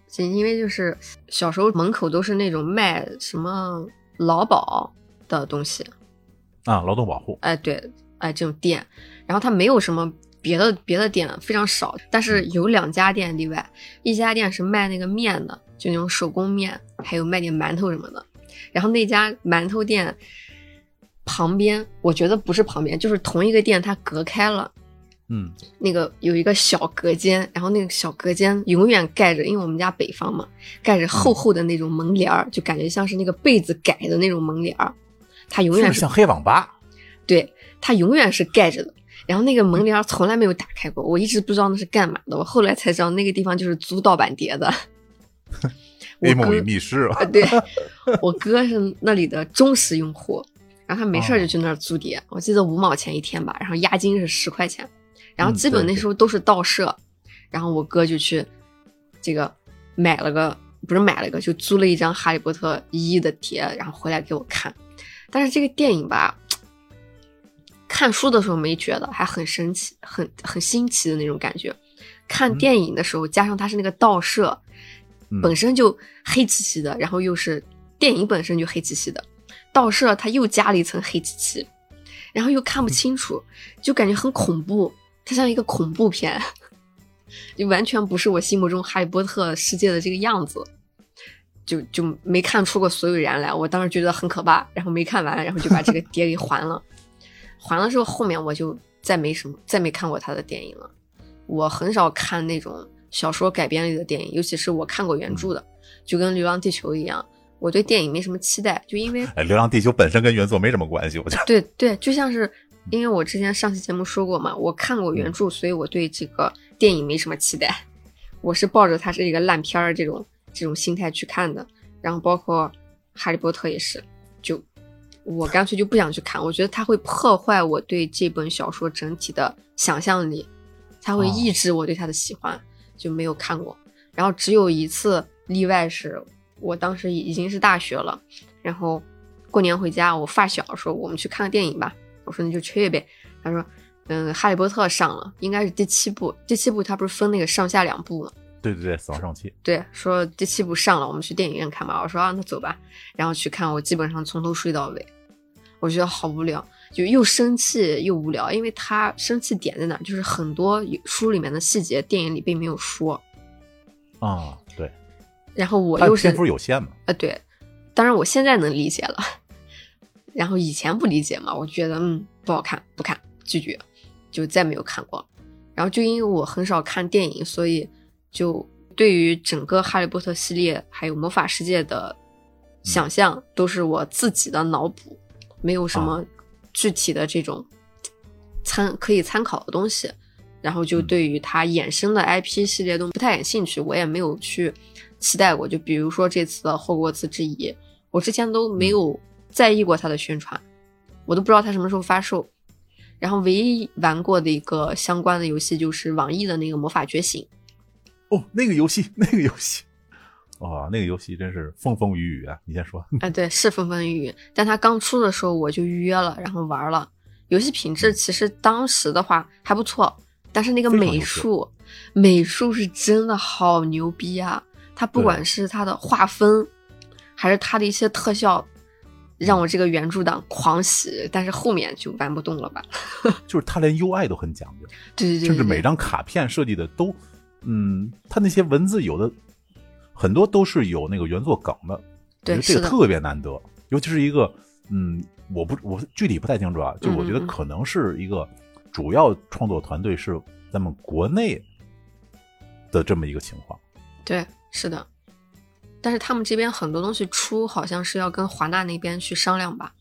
就因为就是小时候门口都是那种卖什么劳保的东西，啊，劳动保护，哎，对，哎，这种店，然后它没有什么别的别的店，非常少，但是有两家店例外，一家店是卖那个面的，就那种手工面，还有卖点馒头什么的。然后那家馒头店旁边，我觉得不是旁边，就是同一个店，它隔开了。嗯那个有一个小隔间，然后那个小隔间永远盖着，因为我们家北方嘛，盖着厚厚的那种门帘儿，就感觉像是那个被子改的那种门帘儿，它永远是是像黑网吧，对，它永远是盖着的。然后那个门帘从来没有打开过，我一直不知道那是干嘛的。我后来才知道那个地方就是租盗版碟的。我 A 梦哥与密室啊啊，对，我哥是那里的忠实用户，然后他没事就哦去那儿租碟，我记得五毛钱一天吧，然后押金是十块钱，然后嗯基本那时候都是盗摄，然后我哥就去这个买了个，不是买了个，就租了一张《哈利波特一》的碟，然后回来给我看。但是这个电影吧，看书的时候没觉得，还很神奇，很很新奇的那种感觉。看嗯。电影的时候，加上它是那个倒摄，嗯。本身就黑漆漆的，然后又是电影本身就黑漆漆的，倒摄它又加了一层黑漆漆，然后又看不清楚，就感觉很恐怖，它像一个恐怖片，就完全不是我心目中哈利波特世界的这个样子，就就没看出个所以然来。我当时觉得很可怕，然后没看完，然后就把这个碟给还了。还了之后，后面我就再没什么，再没看过他的电影了。我很少看那种小说改编类的电影，尤其是我看过原著的，就跟《流浪地球》一样，我对电影没什么期待，就因为哎，《流浪地球》本身跟原作没什么关系，我觉得。对对，就像是因为我之前上期节目说过嘛，我看过原著，所以我对这个电影没什么期待。我是抱着它是一个烂片儿这种这种心态去看的。然后包括《哈利波特》也是，就我干脆就不想去看，我觉得它会破坏我对这本小说整体的想象力，它会哦抑制我对它的喜欢，就没有看过。然后只有一次例外是，我当时已经是大学了，然后过年回家，我发小说我们去看个电影吧，我说那就去呗。他说，嗯，《哈利波特》上了，应该是第七部，第七部它不是分那个上下两部吗？对对对，死亡圣器。对，说第七部上了，我们去电影院看吧。我说啊，那走吧。然后去看，我基本上从头睡到尾，我觉得好无聊，就又生气又无聊，因为他生气点在哪，就是很多书里面的细节，电影里并没有说。啊，对，然后我又是篇幅有限嘛，呃，对，当然我现在能理解了，然后以前不理解嘛，我觉得嗯不好看，不看，拒绝，就再没有看过。然后就因为我很少看电影，所以就对于整个哈利波特系列还有魔法世界的想象都是我自己的脑补，没有什么具体的这种参可以参考的东西。然后就对于它衍生的 IP 系列都不太感兴趣，我也没有去期待过。就比如说这次的霍格沃茨之遗，我之前都没有在意过它的宣传，我都不知道它什么时候发售。然后唯一玩过的一个相关的游戏就是网易的那个《魔法觉醒》。哦，那个游戏，那个游戏，哇，那个游戏真是风风雨雨啊！你先说，哎，对，是风风雨雨。但它刚出的时候我就预约了，然后玩了。游戏品质其实当时的话还不错，但是那个美术，美术是真的好牛逼啊！它不管是它的画风，还是它的一些特效，让我这个原著党狂喜。但是后面就玩不动了吧？就是它连 UI 都很讲究，对对对，甚至每张卡片设计的都，嗯，他那些文字有的很多都是有那个原作梗的，对，这个特别难得，尤其是一个，嗯，我不我具体不太清楚啊，就我觉得嗯可能是一个主要创作团队是咱们国内的这么一个情况。对，是的。但是他们这边很多东西出，好像是要跟华纳那边去商量吧。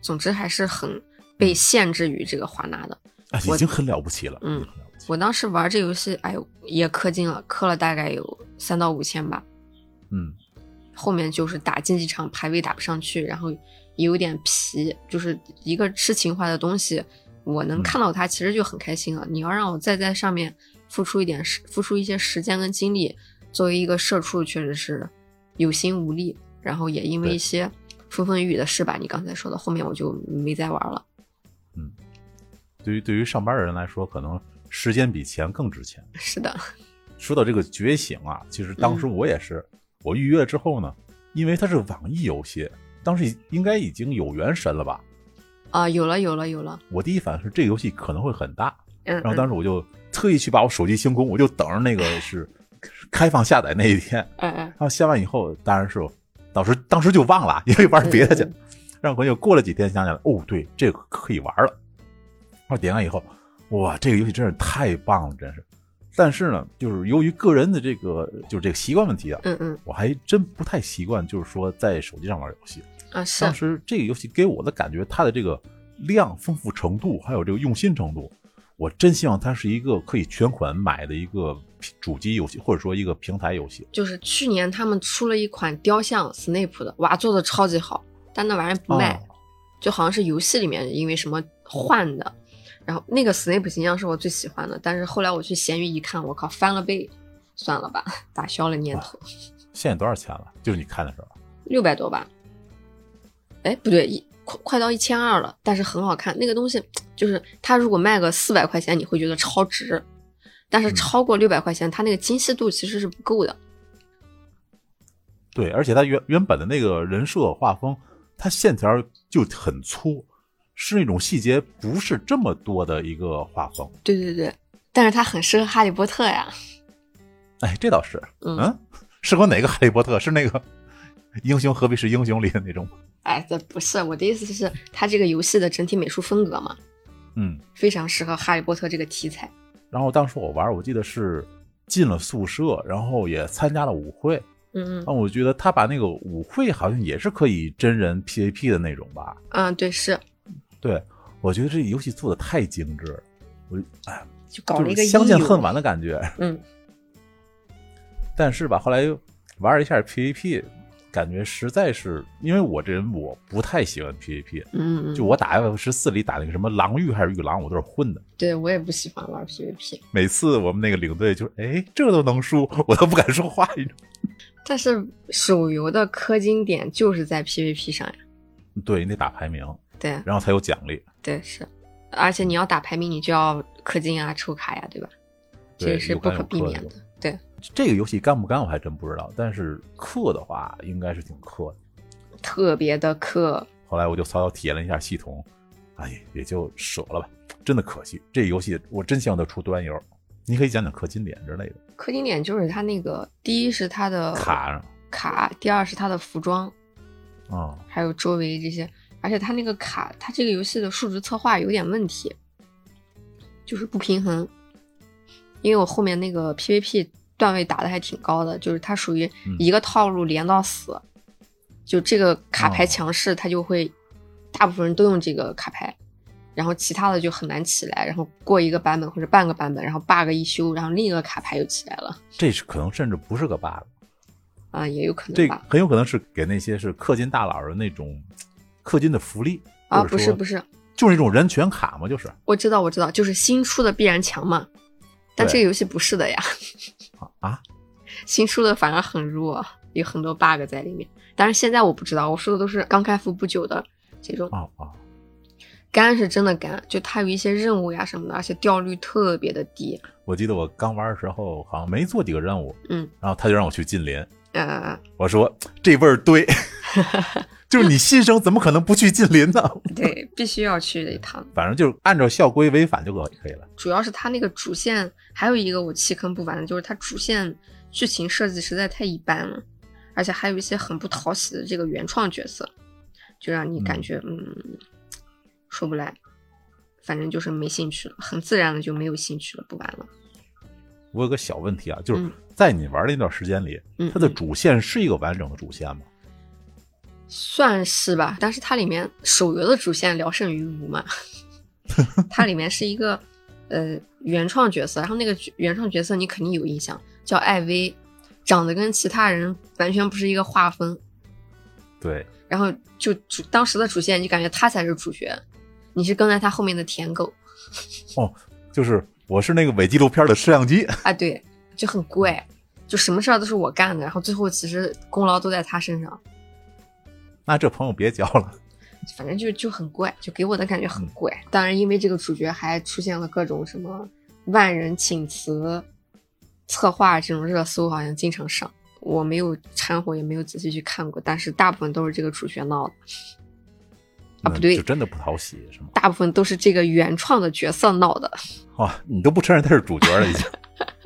总之还是很被限制于这个华纳的。啊，已经很了不起了。嗯我当时玩这游戏，哎呦，也氪金了，氪了大概有三到五千吧。嗯，后面就是打竞技场排位打不上去，然后也有点皮，就是一个吃情怀的东西，我能嗯看到它其实就很开心了。你要让我再在上面付出一点时，付出一些时间跟精力，作为一个社畜，确实是有心无力。然后也因为一些风风雨雨的事吧，你刚才说的，后面我就没再玩了。嗯对于对于上班的人来说，可能时间比钱更值钱。是的，说到这个觉醒啊，其实当时我也是，我预约了之后呢，因为它是网易游戏，当时应该已经有原神了吧？啊、有了，有了，有了。我第一反应是这个游戏可能会很大，嗯，然后当时，我就特意去把我手机清空，我就等着那个 是开放下载那一天。哎哎，然后下完以后，当然是当时当时就忘了，因为玩别的去嗯。然后我就过了几天想起来，哦，对，这个可以玩了。然后点完以后，哇，这个游戏真是太棒了，真是。但是呢，就是由于个人的这个就是这个习惯问题啊，嗯嗯我还真不太习惯，就是说在手机上玩游戏。啊，是当时这个游戏给我的感觉，它的这个量、丰富程度，还有这个用心程度，我真希望它是一个可以全款买的一个主机游戏，或者说一个平台游戏。就是去年他们出了一款雕像 Snape 的，哇，做的超级好，但那玩意儿不卖，哦就好像是游戏里面因为什么换的。然后那个 Snape 形象是我最喜欢的，但是后来我去闲鱼一看，我靠，翻了倍，算了吧，打消了念头。现在多少钱了？就是你看的时候。六百多吧？哎，不对，一快快到一千二了，但是很好看。那个东西就是它如果卖个四百块钱，你会觉得超值，但是嗯超过六百块钱，它那个精细度其实是不够的。对，而且它原原本的那个人设画风，它线条就很粗，是那种细节不是这么多的一个画风。对对对，但是它很适合哈利波特呀。哎，这倒是，嗯嗯，适合哪个哈利波特？是那个英雄何必是英雄里的那种？哎，这不是我的意思是，它这个游戏的整体美术风格嘛，嗯。非常适合哈利波特这个题材。然后当时我玩，我记得是进了宿舍，然后也参加了舞会。嗯嗯啊，我觉得他把那个舞会好像也是可以真人 PVP 的那种吧？嗯，对，是对，我觉得这游戏做的太精致了，我就哎，就搞了一个相见恨晚的感觉。嗯，但是吧，后来又玩了一下 PVP，感觉实在是，因为我这人我不太喜欢 PVP，嗯嗯，就我打 F 十四里打那个什么狼域还是玉狼，我都是混的。对我也不喜欢玩 PVP，每次我们那个领队就是，哎，这都能输，我都不敢说话，但是手游的氪金点就是在 PVP 上呀。对你得打排名，对然后才有奖励。对是，而且你要打排名，你就要氪金啊、抽卡呀，对吧？这是不可避免的。对，这个游戏干不干我还真不知道，但是氪的话应该是挺氪的。特别的氪。后来我就草草体验了一下系统，哎，也就舍了吧。真的可惜，这游戏我真希望它出端游。你可以讲讲氪金点之类的氪金点就是它那个，第一是它的卡，卡，第二是它的服装，啊，还有周围这些，而且它那个卡，它这个游戏的数值策划有点问题，就是不平衡。因为我后面那个 PVP 段位打的还挺高的，就是它属于嗯一个套路连到死，就这个卡牌哦强势，它就会大部分人都用这个卡牌，然后其他的就很难起来，然后过一个版本或者半个版本，然后 bug 一修，然后另一个卡牌又起来了，这是可能甚至不是个 bug，啊、也有可能这吧。很有可能是给那些是氪金大佬的那种氪金的福利啊，不是不是，就是那种人权卡嘛，就是。我知道我知道，就是新出的必然强嘛，但这个游戏不是的呀，啊啊，新出的反而很弱，有很多 bug 在里面。但是现在我不知道，我说的都是刚开服不久的这种。哦哦，干是真的干，就它有一些任务呀什么的，而且掉率特别的低。我记得我刚玩的时候好像没做几个任务，嗯，然后他就让我去禁林，呃，我说这味儿对，就是你新生怎么可能不去近邻呢？对，必须要去一趟。反正就是按照校规违反就可可以了。主要是他那个主线，还有一个我弃坑不玩的，就是他主线剧情设计实在太一般了，而且还有一些很不讨喜的这个原创角色，就让你感觉嗯说不来，反正就是没兴趣了，很自然的就没有兴趣了，不玩了。我有个小问题啊，就是嗯在你玩的那段时间里，嗯，它的嗯。主线是一个完整的主线吗？算是吧，但是它里面手游的主线聊胜于无嘛，它里面是一个呃原创角色，然后那个原创角色你肯定有印象，叫艾薇，长得跟其他人完全不是一个画风，对，然后就主当时的主线你就感觉他才是主角，你是跟在他后面的舔狗哦，就是我是那个伪纪录片的摄像机，啊，对，就很怪，就什么事儿都是我干的，然后最后其实功劳都在他身上。那这朋友别交了。反正就就很怪，就给我的感觉嗯很怪。当然，因为这个主角还出现了各种什么万人请辞、策划这种热搜，好像经常上。我没有掺和，也没有仔细去看过，但是大部分都是这个主角闹的。啊，不对就，真的不讨喜是吗？大部分都是这个原创的角色闹的。哦，你都不承认他是主角了已经。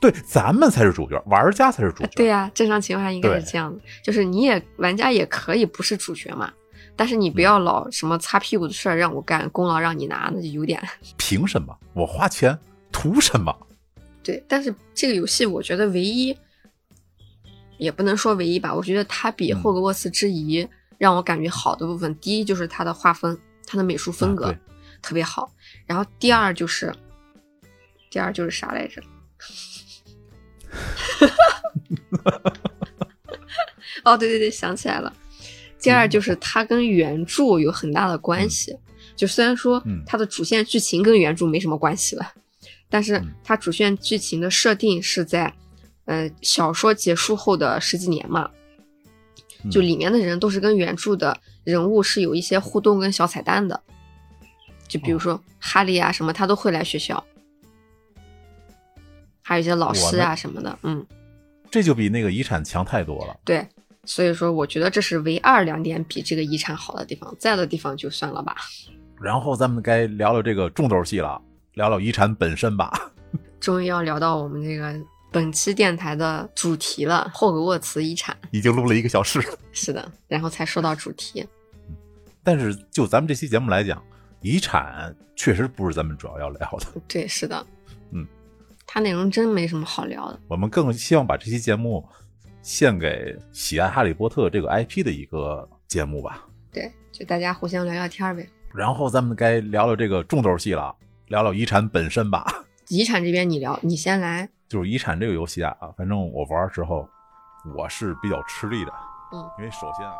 对，咱们才是主角，玩家才是主角。对呀、正常情况下应该是这样的，就是你也玩家也可以不是主角嘛，但是你不要老什么擦屁股的事儿让我干，功劳让你拿，那就有点。凭什么？我花钱图什么？对，但是这个游戏我觉得唯一，也不能说唯一吧，我觉得它比嗯霍格沃茨之遗让我感觉好的部分，第一就是它的画风，它的美术风格、啊特别好，然后第二就是，第二就是啥来着？哦，对对对，想起来了。第二就是它跟原著有很大的关系，就虽然说嗯。它的主线剧情跟原著没什么关系了，但是嗯。它主线剧情的设定是在，呃，小说结束后的十几年嘛，嗯。就里面的人都是跟原著的人物是有一些互动跟小彩蛋的，就比如说哈利啊什么，他都会来学校，还有一些老师啊什么的，嗯，这就比那个遗产强太多了。对，所以说我觉得这是唯二两点比这个遗产好的地方，在的地方就算了吧。然后咱们该聊聊这个重头戏了，聊聊遗产本身吧。终于要聊到我们这个本期电台的主题了——霍格沃茨遗产。已经录了一个小时，是的，然后才说到主题。但是就咱们这期节目来讲，遗产确实不是咱们主要要聊的。对，是的，嗯，它内容真没什么好聊的。我们更希望把这期节目献给喜爱哈利波特这个 IP 的一个节目吧。对，就大家互相聊聊天儿呗。然后咱们该聊聊这个重头戏了，聊聊遗产本身吧。遗产这边你聊，你先来。就是遗产这个游戏啊，反正我玩的时候我是比较吃力的，嗯，因为首先啊。